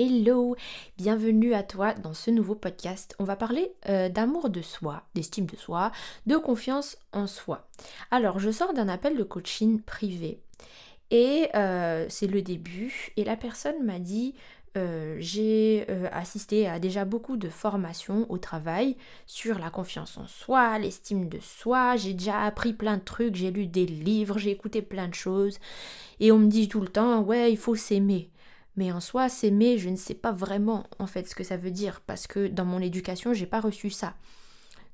Hello, bienvenue à toi dans ce nouveau podcast. On va parler euh, d'amour de soi, d'estime de soi, de confiance en soi. Alors, je sors d'un appel de coaching privé et euh, c'est le début et la personne m'a dit euh, j'ai assisté à déjà beaucoup de formations au travail sur la confiance en soi, l'estime de soi, j'ai déjà appris plein de trucs, j'ai lu des livres, j'ai écouté plein de choses et on me dit tout le temps ouais il faut s'aimer. Mais en soi, s'aimer, je ne sais pas vraiment en fait ce que ça veut dire parce que dans mon éducation, j'ai pas reçu ça.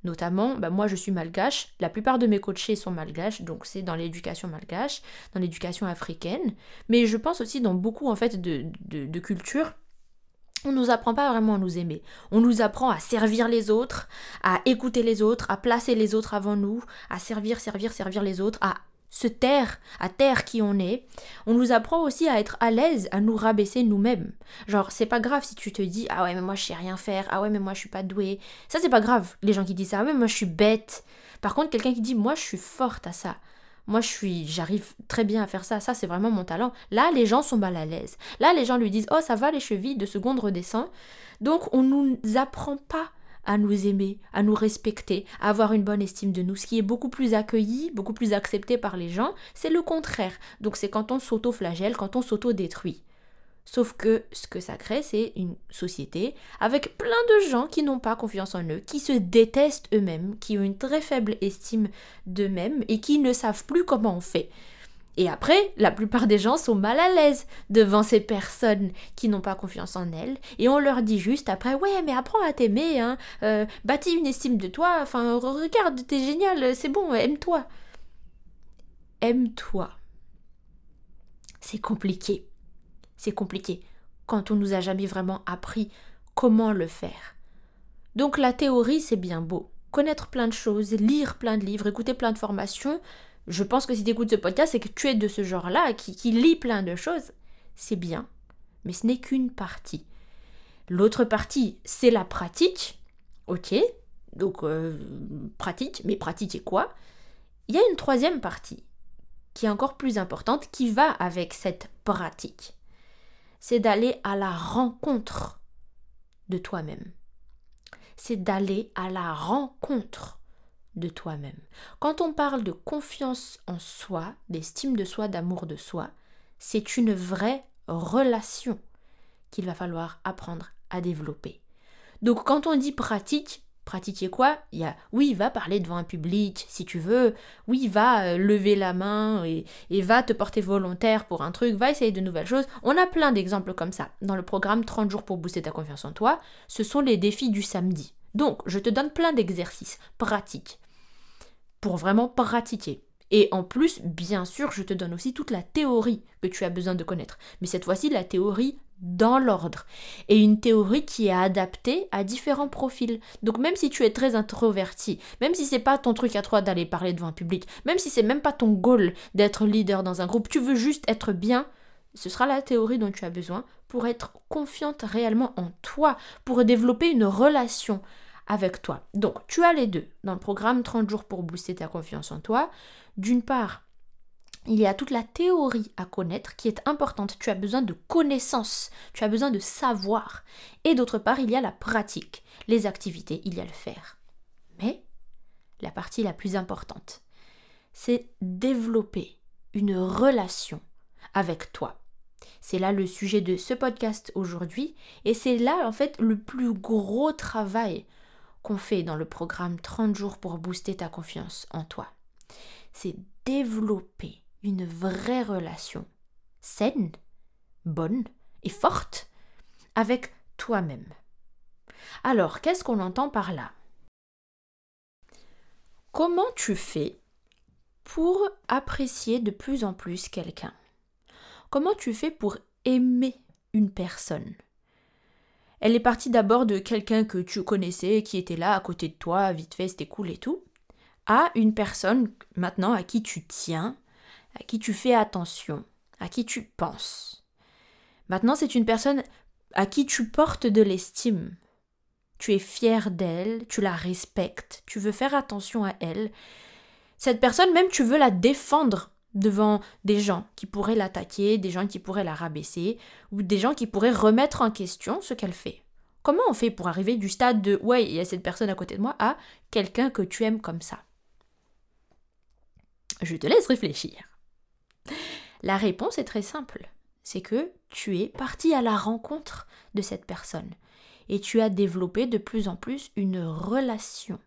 Notamment, bah, moi je suis malgache, la plupart de mes coachés sont malgaches, donc c'est dans l'éducation malgache, dans l'éducation africaine, mais je pense aussi dans beaucoup en fait de, de, cultures, on nous apprend pas vraiment à nous aimer. On nous apprend à servir les autres, à écouter les autres, à placer les autres avant nous, à servir, servir, servir les autres, à se taire, à taire qui on est. On nous apprend aussi à être à l'aise, à nous rabaisser nous-mêmes. Genre, c'est pas grave si tu te dis Ah ouais, mais moi je sais rien faire, ah ouais, mais moi je suis pas douée. Ça, c'est pas grave, les gens qui disent ça, ah ouais, moi je suis bête. Par contre, quelqu'un qui dit Moi je suis forte à ça. Moi, je suis, j'arrive très bien à faire ça. Ça, c'est vraiment mon talent. Là, les gens sont mal à l'aise. Là, les gens lui disent, oh, ça va, les chevilles, de seconde redescend. Donc, on nous apprend pas à nous aimer, à nous respecter, à avoir une bonne estime de nous. Ce qui est beaucoup plus accueilli, beaucoup plus accepté par les gens, c'est le contraire. Donc c'est quand on s'auto-flagelle, quand on s'auto-détruit. Sauf que ce que ça crée, c'est une société avec plein de gens qui n'ont pas confiance en eux, qui se détestent eux-mêmes, qui ont une très faible estime d'eux-mêmes et qui ne savent plus comment on fait. Et après, la plupart des gens sont mal à l'aise devant ces personnes qui n'ont pas confiance en elles. Et on leur dit juste après, ouais, mais apprends à t'aimer, hein, euh, bâtis une estime de toi, enfin, regarde, t'es génial, c'est bon, aime-toi. Aime-toi. C'est compliqué. C'est compliqué quand on nous a jamais vraiment appris comment le faire. Donc la théorie, c'est bien beau. Connaître plein de choses, lire plein de livres, écouter plein de formations, je pense que si tu écoutes ce podcast, c'est que tu es de ce genre-là, qui, lit plein de choses. C'est bien, mais ce n'est qu'une partie. L'autre partie, c'est la pratique. Ok, donc euh, pratique, mais pratique et quoi? Il y a une troisième partie, qui est encore plus importante, qui va avec cette pratique. C'est d'aller à la rencontre de toi-même. C'est d'aller à la rencontre de toi-même. Quand on parle de confiance en soi, d'estime de soi, d'amour de soi, c'est une vraie relation qu'il va falloir apprendre à développer. Donc quand on dit pratique, pratiquer quoi? Il y a oui, va parler devant un public si tu veux, oui, va euh, lever la main et, et, va te porter volontaire pour un truc, va essayer de nouvelles choses. On a plein d'exemples comme ça. Dans le programme 30 jours pour booster ta confiance en toi, ce sont les défis du samedi. Donc, je te donne plein d'exercices pratiques pour vraiment pratiquer. Et en plus, bien sûr, je te donne aussi toute la théorie que tu as besoin de connaître. Mais cette fois-ci, la théorie dans l'ordre. Et une théorie qui est adaptée à différents profils. Donc même si tu es très introverti, même si c'est pas ton truc à toi d'aller parler devant un public, même si c'est même pas ton goal d'être leader dans un groupe, tu veux juste être bien, ce sera la théorie dont tu as besoin pour être confiante réellement en toi, pour développer une relation avec toi. Donc, tu as les deux dans le programme 30 jours pour booster ta confiance en toi. D'une part, il y a toute la théorie à connaître qui est importante. Tu as besoin de connaissances, tu as besoin de savoir. Et d'autre part, il y a la pratique, les activités, il y a le faire. Mais la partie la plus importante, c'est développer une relation avec toi. C'est là le sujet de ce podcast aujourd'hui et c'est là en fait le plus gros travail qu'on fait dans le programme 30 jours pour booster ta confiance en toi. C'est développer une vraie relation saine, bonne et forte avec toi-même. Alors, qu'est-ce qu'on entend par là? Comment tu fais pour apprécier de plus en plus quelqu'un? Comment tu fais pour aimer une personne? Elle est partie d'abord de quelqu'un que tu connaissais, qui était là à côté de toi, vite fait, c'était cool et tout, à une personne maintenant à qui tu tiens, à qui tu fais attention, à qui tu penses. Maintenant, c'est une personne à qui tu portes de l'estime. Tu es fier d'elle, tu la respectes, tu veux faire attention à elle. Cette personne, même tu veux la défendre devant des gens qui pourraient l'attaquer, des gens qui pourraient la rabaisser, ou des gens qui pourraient remettre en question ce qu'elle fait. Comment on fait pour arriver du stade de ouais, il y a cette personne à côté de moi à quelqu'un que tu aimes comme ça Je te laisse réfléchir. La réponse est très simple. C'est que tu es parti à la rencontre de cette personne et tu as développé de plus en plus une relation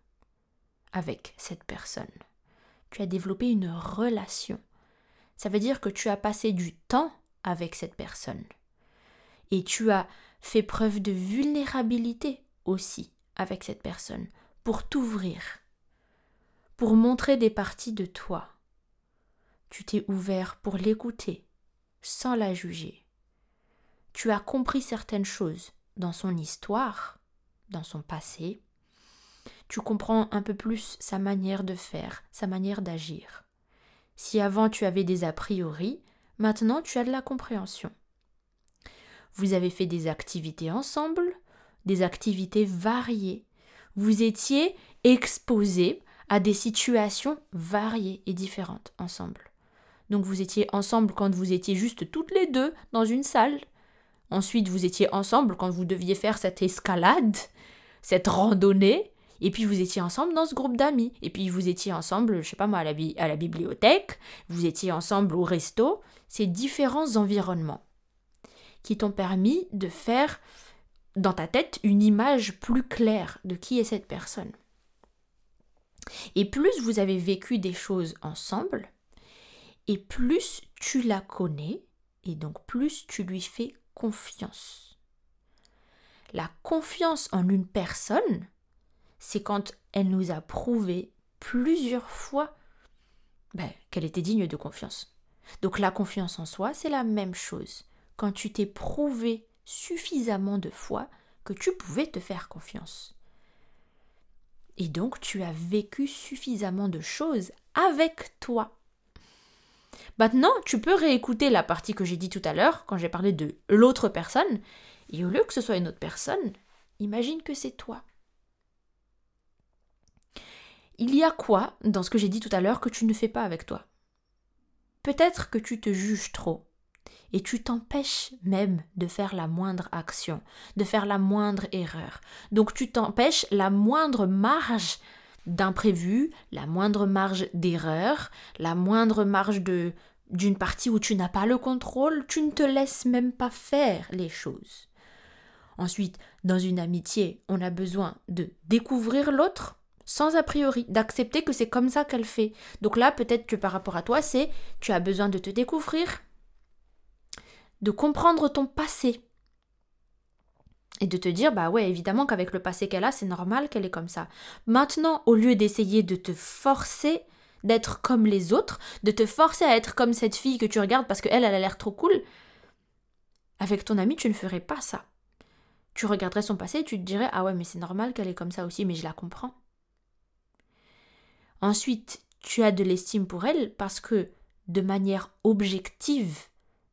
avec cette personne. Tu as développé une relation. Ça veut dire que tu as passé du temps avec cette personne. Et tu as fait preuve de vulnérabilité aussi avec cette personne pour t'ouvrir, pour montrer des parties de toi. Tu t'es ouvert pour l'écouter sans la juger. Tu as compris certaines choses dans son histoire, dans son passé. Tu comprends un peu plus sa manière de faire, sa manière d'agir. Si avant tu avais des a priori, maintenant tu as de la compréhension. Vous avez fait des activités ensemble, des activités variées. Vous étiez exposés à des situations variées et différentes ensemble. Donc vous étiez ensemble quand vous étiez juste toutes les deux dans une salle. Ensuite, vous étiez ensemble quand vous deviez faire cette escalade, cette randonnée. Et puis vous étiez ensemble dans ce groupe d'amis. Et puis vous étiez ensemble, je sais pas moi, à la, à la bibliothèque. Vous étiez ensemble au resto. Ces différents environnements qui t'ont permis de faire dans ta tête une image plus claire de qui est cette personne. Et plus vous avez vécu des choses ensemble, et plus tu la connais, et donc plus tu lui fais confiance. La confiance en une personne, c'est quand elle nous a prouvé plusieurs fois ben, qu'elle était digne de confiance. Donc la confiance en soi, c'est la même chose quand tu t'es prouvé suffisamment de fois que tu pouvais te faire confiance. Et donc tu as vécu suffisamment de choses avec toi. Maintenant, tu peux réécouter la partie que j'ai dit tout à l'heure, quand j'ai parlé de l'autre personne, et au lieu que ce soit une autre personne, imagine que c'est toi. Il y a quoi dans ce que j'ai dit tout à l'heure que tu ne fais pas avec toi? Peut-être que tu te juges trop et tu t'empêches même de faire la moindre action, de faire la moindre erreur. Donc tu t'empêches la moindre marge d'imprévu, la moindre marge d'erreur, la moindre marge de d'une partie où tu n'as pas le contrôle, tu ne te laisses même pas faire les choses. Ensuite, dans une amitié, on a besoin de découvrir l'autre sans a priori, d'accepter que c'est comme ça qu'elle fait. Donc là, peut-être que par rapport à toi, c'est tu as besoin de te découvrir, de comprendre ton passé. Et de te dire, bah ouais, évidemment qu'avec le passé qu'elle a, c'est normal qu'elle est comme ça. Maintenant, au lieu d'essayer de te forcer d'être comme les autres, de te forcer à être comme cette fille que tu regardes parce qu'elle, elle a l'air trop cool, avec ton ami, tu ne ferais pas ça. Tu regarderais son passé et tu te dirais, ah ouais, mais c'est normal qu'elle est comme ça aussi, mais je la comprends. Ensuite, tu as de l'estime pour elle parce que, de manière objective,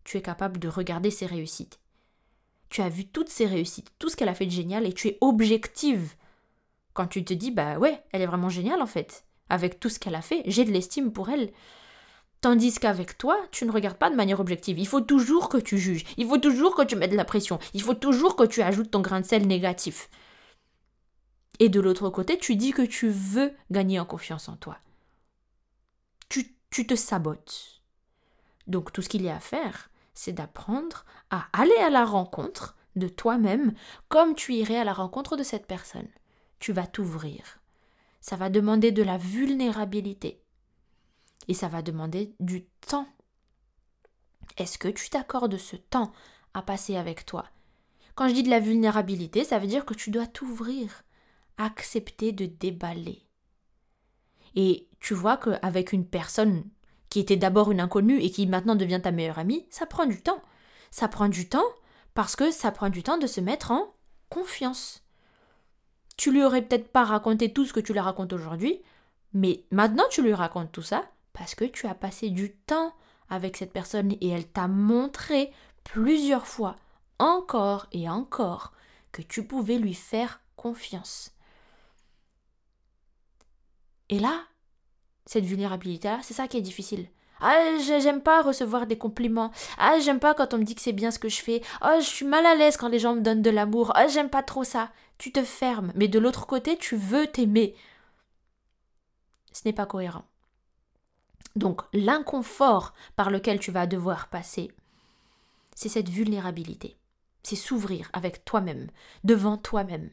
tu es capable de regarder ses réussites. Tu as vu toutes ses réussites, tout ce qu'elle a fait de génial et tu es objective. Quand tu te dis, bah ouais, elle est vraiment géniale en fait. Avec tout ce qu'elle a fait, j'ai de l'estime pour elle. Tandis qu'avec toi, tu ne regardes pas de manière objective. Il faut toujours que tu juges. Il faut toujours que tu mettes de la pression. Il faut toujours que tu ajoutes ton grain de sel négatif. Et de l'autre côté, tu dis que tu veux gagner en confiance en toi. Tu, te sabotes. Donc tout ce qu'il y a à faire, c'est d'apprendre à aller à la rencontre de toi-même comme tu irais à la rencontre de cette personne. Tu vas t'ouvrir. Ça va demander de la vulnérabilité. Et ça va demander du temps. Est-ce que tu t'accordes ce temps à passer avec toi? Quand je dis de la vulnérabilité, ça veut dire que tu dois t'ouvrir, accepter de déballer. Et tu vois qu'avec une personne qui était d'abord une inconnue et qui maintenant devient ta meilleure amie, ça prend du temps. Ça prend du temps parce que ça prend du temps de se mettre en confiance. Tu lui aurais peut-être pas raconté tout ce que tu lui racontes aujourd'hui, mais maintenant tu lui racontes tout ça parce que tu as passé du temps avec cette personne et elle t'a montré plusieurs fois, encore et encore, que tu pouvais lui faire confiance. Et là, cette vulnérabilité-là, c'est ça qui est difficile. Ah, j'aime pas recevoir des compliments. Ah, j'aime pas quand on me dit que c'est bien ce que je fais. Oh, je suis mal à l'aise quand les gens me donnent de l'amour. Ah, j'aime pas trop ça. Tu te fermes, mais de l'autre côté, tu veux t'aimer. Ce n'est pas cohérent. Donc, l'inconfort par lequel tu vas devoir passer, c'est cette vulnérabilité. C'est s'ouvrir avec toi-même, devant toi-même.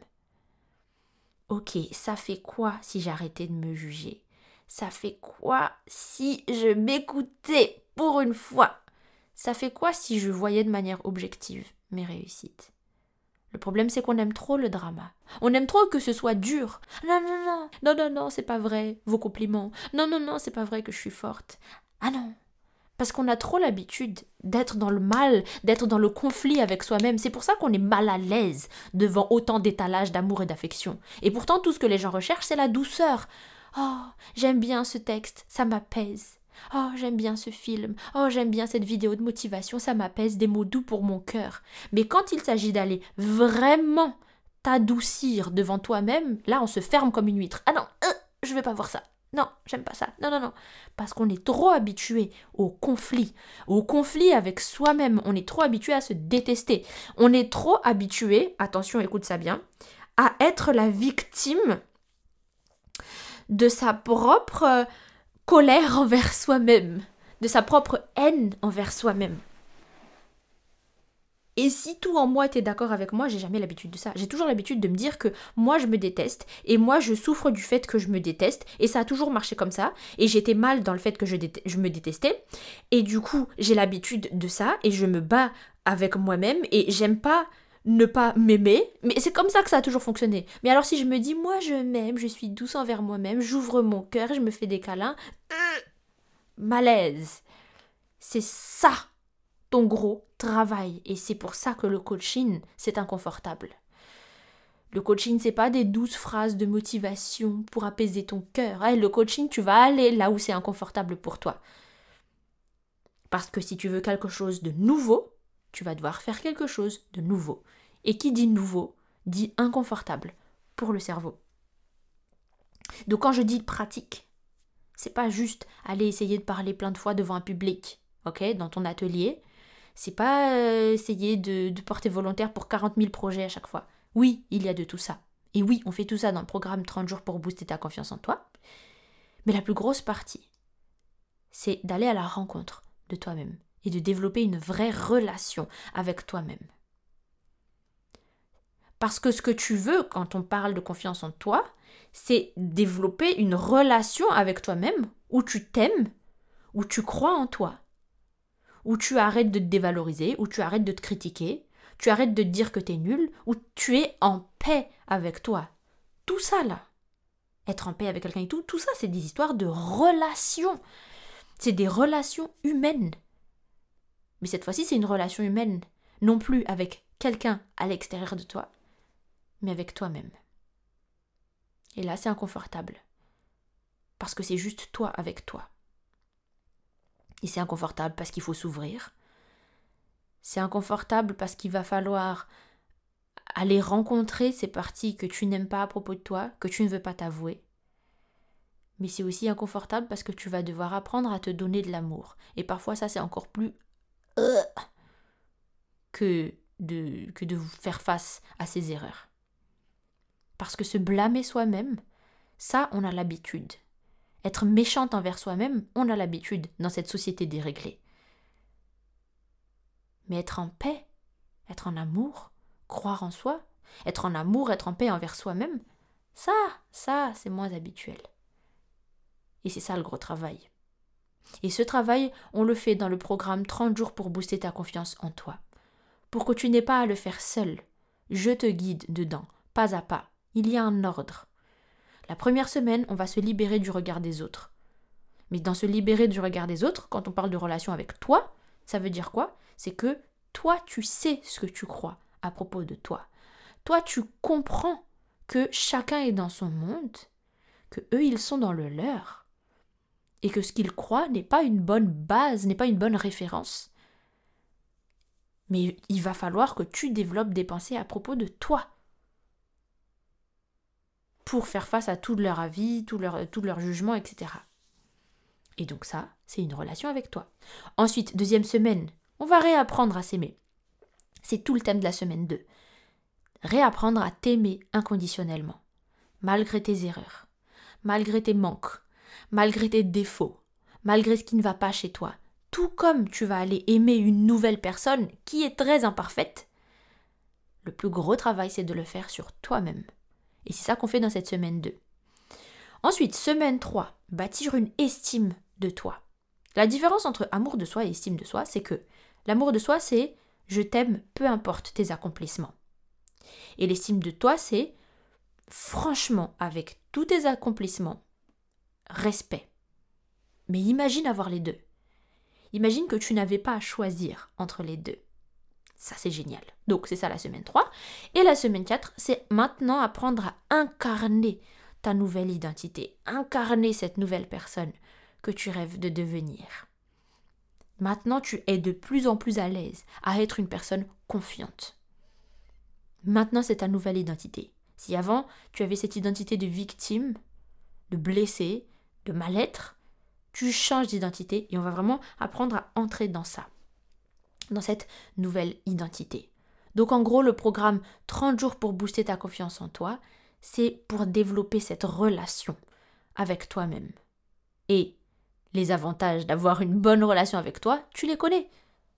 Ok, ça fait quoi si j'arrêtais de me juger? Ça fait quoi si je m'écoutais pour une fois? Ça fait quoi si je voyais de manière objective mes réussites? Le problème, c'est qu'on aime trop le drama. On aime trop que ce soit dur. Non, non, non, non, non, non, c'est pas vrai, vos compliments. Non, non, non, c'est pas vrai que je suis forte. Ah non, parce qu'on a trop l'habitude d'être dans le mal, d'être dans le conflit avec soi-même. C'est pour ça qu'on est mal à l'aise devant autant d'étalage d'amour et d'affection. Et pourtant, tout ce que les gens recherchent, c'est la douceur. Oh, j'aime bien ce texte, ça m'apaise. Oh, j'aime bien ce film. Oh, j'aime bien cette vidéo de motivation, ça m'apaise, des mots doux pour mon cœur. Mais quand il s'agit d'aller vraiment t'adoucir devant toi-même, là, on se ferme comme une huître. Ah non, euh, je vais pas voir ça. Non, j'aime pas ça. Non, non, non. Parce qu'on est trop habitué au conflit. Au conflit avec soi-même. On est trop habitué à se détester. On est trop habitué, attention, écoute ça bien, à être la victime de sa propre colère envers soi-même, de sa propre haine envers soi-même. Et si tout en moi était d'accord avec moi, j'ai jamais l'habitude de ça. J'ai toujours l'habitude de me dire que moi je me déteste et moi je souffre du fait que je me déteste et ça a toujours marché comme ça et j'étais mal dans le fait que je, me détestais et du coup j'ai l'habitude de ça et je me bats avec moi-même et j'aime pas ne pas m'aimer, mais c'est comme ça que ça a toujours fonctionné. Mais alors si je me dis moi je m'aime, je suis douce envers moi-même, j'ouvre mon cœur, je me fais des câlins, euh, malaise. C'est ça ton gros travail. Et c'est pour ça que le coaching, c'est inconfortable. Le coaching, c'est pas des douces phrases de motivation pour apaiser ton cœur. le coaching, tu vas aller là où c'est inconfortable pour toi. Parce que si tu veux quelque chose de nouveau, tu vas devoir faire quelque chose de nouveau. Et qui dit nouveau, dit inconfortable pour le cerveau. Donc quand je dis pratique, c'est pas juste aller essayer de parler plein de fois devant un public, ok, dans ton atelier, c'est pas euh, essayer de, porter volontaire pour 40 000 projets à chaque fois. Oui, il y a de tout ça. Et oui, on fait tout ça dans le programme 30 jours pour booster ta confiance en toi. Mais la plus grosse partie, c'est d'aller à la rencontre de toi-même et de développer une vraie relation avec toi-même. Parce que ce que tu veux quand on parle de confiance en toi, c'est développer une relation avec toi-même où tu t'aimes, où tu crois en toi, où tu arrêtes de te dévaloriser, où tu arrêtes de te critiquer, tu arrêtes de te dire que tu es nul, où tu es en paix avec toi. Tout ça là, être en paix avec quelqu'un et tout, tout ça c'est des histoires de relations. C'est des relations humaines. Mais cette fois-ci, c'est une relation humaine, non plus avec quelqu'un à l'extérieur de toi, mais avec toi-même. Et là, c'est inconfortable. Parce que c'est juste toi avec toi. Et c'est inconfortable parce qu'il faut s'ouvrir. C'est inconfortable parce qu'il va falloir aller rencontrer ces parties que tu n'aimes pas à propos de toi, que tu ne veux pas t'avouer. Mais c'est aussi inconfortable parce que tu vas devoir apprendre à te donner de l'amour. Et parfois ça c'est encore plus euh, que de, que de faire face à ces erreurs. Parce que se blâmer soi-même, ça on a l'habitude. Être méchante envers soi-même, on a l'habitude dans cette société déréglée. Mais être en paix, être en amour, croire en soi, être en amour, être en paix envers soi-même, ça, ça, c'est moins habituel. Et c'est ça le gros travail. Et ce travail, on le fait dans le programme 30 jours pour booster ta confiance en toi. Pour que tu n'aies pas à le faire seul. Je te guide dedans, pas à pas. Il y a un ordre. La première semaine, on va se libérer du regard des autres. Mais dans se libérer du regard des autres, quand on parle de relation avec toi, ça veut dire quoi? C'est que toi, tu sais ce que tu crois à propos de toi. Toi, tu comprends que chacun est dans son monde, que eux, ils sont dans le leur, et que ce qu'ils croient n'est pas une bonne base, n'est pas une bonne référence. Mais il va falloir que tu développes des pensées à propos de toi pour faire face à tout leur avis, tout leur, jugement, etc. Et donc ça, c'est une relation avec toi. Ensuite, deuxième semaine, on va réapprendre à s'aimer. C'est tout le thème de la semaine 2. Réapprendre à t'aimer inconditionnellement, malgré tes erreurs, malgré tes manques, malgré tes défauts, malgré ce qui ne va pas chez toi. Tout comme tu vas aller aimer une nouvelle personne qui est très imparfaite, le plus gros travail, c'est de le faire sur toi-même. Et c'est ça qu'on fait dans cette semaine 2. Ensuite, semaine 3, bâtir une estime de toi. La différence entre amour de soi et estime de soi, c'est que l'amour de soi, c'est je t'aime peu importe tes accomplissements. Et l'estime de toi, c'est franchement, avec tous tes accomplissements, respect. Mais imagine avoir les deux. Imagine que tu n'avais pas à choisir entre les deux. Ça, c'est génial. Donc, c'est ça la semaine 3. Et la semaine 4, c'est maintenant apprendre à incarner ta nouvelle identité, incarner cette nouvelle personne que tu rêves de devenir. Maintenant, tu es de plus en plus à l'aise à être une personne confiante. Maintenant, c'est ta nouvelle identité. Si avant, tu avais cette identité de victime, de blessé, de mal-être, tu changes d'identité et on va vraiment apprendre à entrer dans ça, dans cette nouvelle identité. Donc en gros, le programme 30 jours pour booster ta confiance en toi, c'est pour développer cette relation avec toi-même. Et les avantages d'avoir une bonne relation avec toi, tu les connais.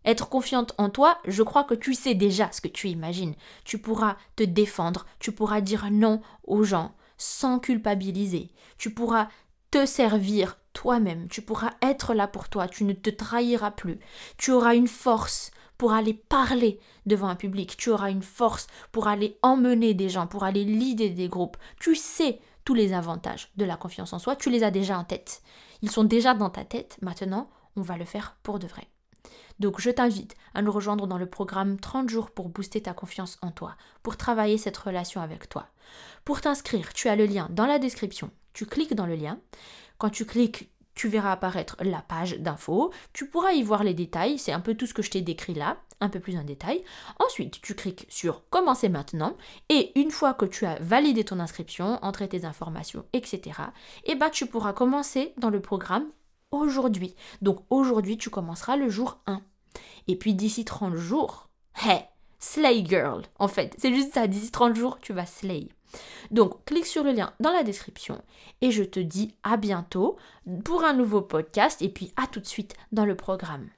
Être confiante en toi, je crois que tu sais déjà ce que tu imagines. Tu pourras te défendre, tu pourras dire non aux gens sans culpabiliser. Tu pourras te servir toi-même, tu pourras être là pour toi, tu ne te trahiras plus. Tu auras une force pour aller parler devant un public, tu auras une force pour aller emmener des gens, pour aller leader des groupes. Tu sais tous les avantages de la confiance en soi, tu les as déjà en tête. Ils sont déjà dans ta tête, maintenant on va le faire pour de vrai. Donc je t'invite à nous rejoindre dans le programme 30 jours pour booster ta confiance en toi, pour travailler cette relation avec toi. Pour t'inscrire, tu as le lien dans la description. Tu cliques dans le lien. Quand tu cliques, tu verras apparaître la page d'infos. Tu pourras y voir les détails. C'est un peu tout ce que je t'ai décrit là, un peu plus en détail. Ensuite, tu cliques sur Commencer maintenant. Et une fois que tu as validé ton inscription, entré tes informations, etc., eh ben, tu pourras commencer dans le programme aujourd'hui. Donc aujourd'hui, tu commenceras le jour 1. Et puis d'ici 30 jours, hey, slay girl. En fait, c'est juste ça. D'ici 30 jours, tu vas slay. Donc, clique sur le lien dans la description et je te dis à bientôt pour un nouveau podcast et puis à tout de suite dans le programme.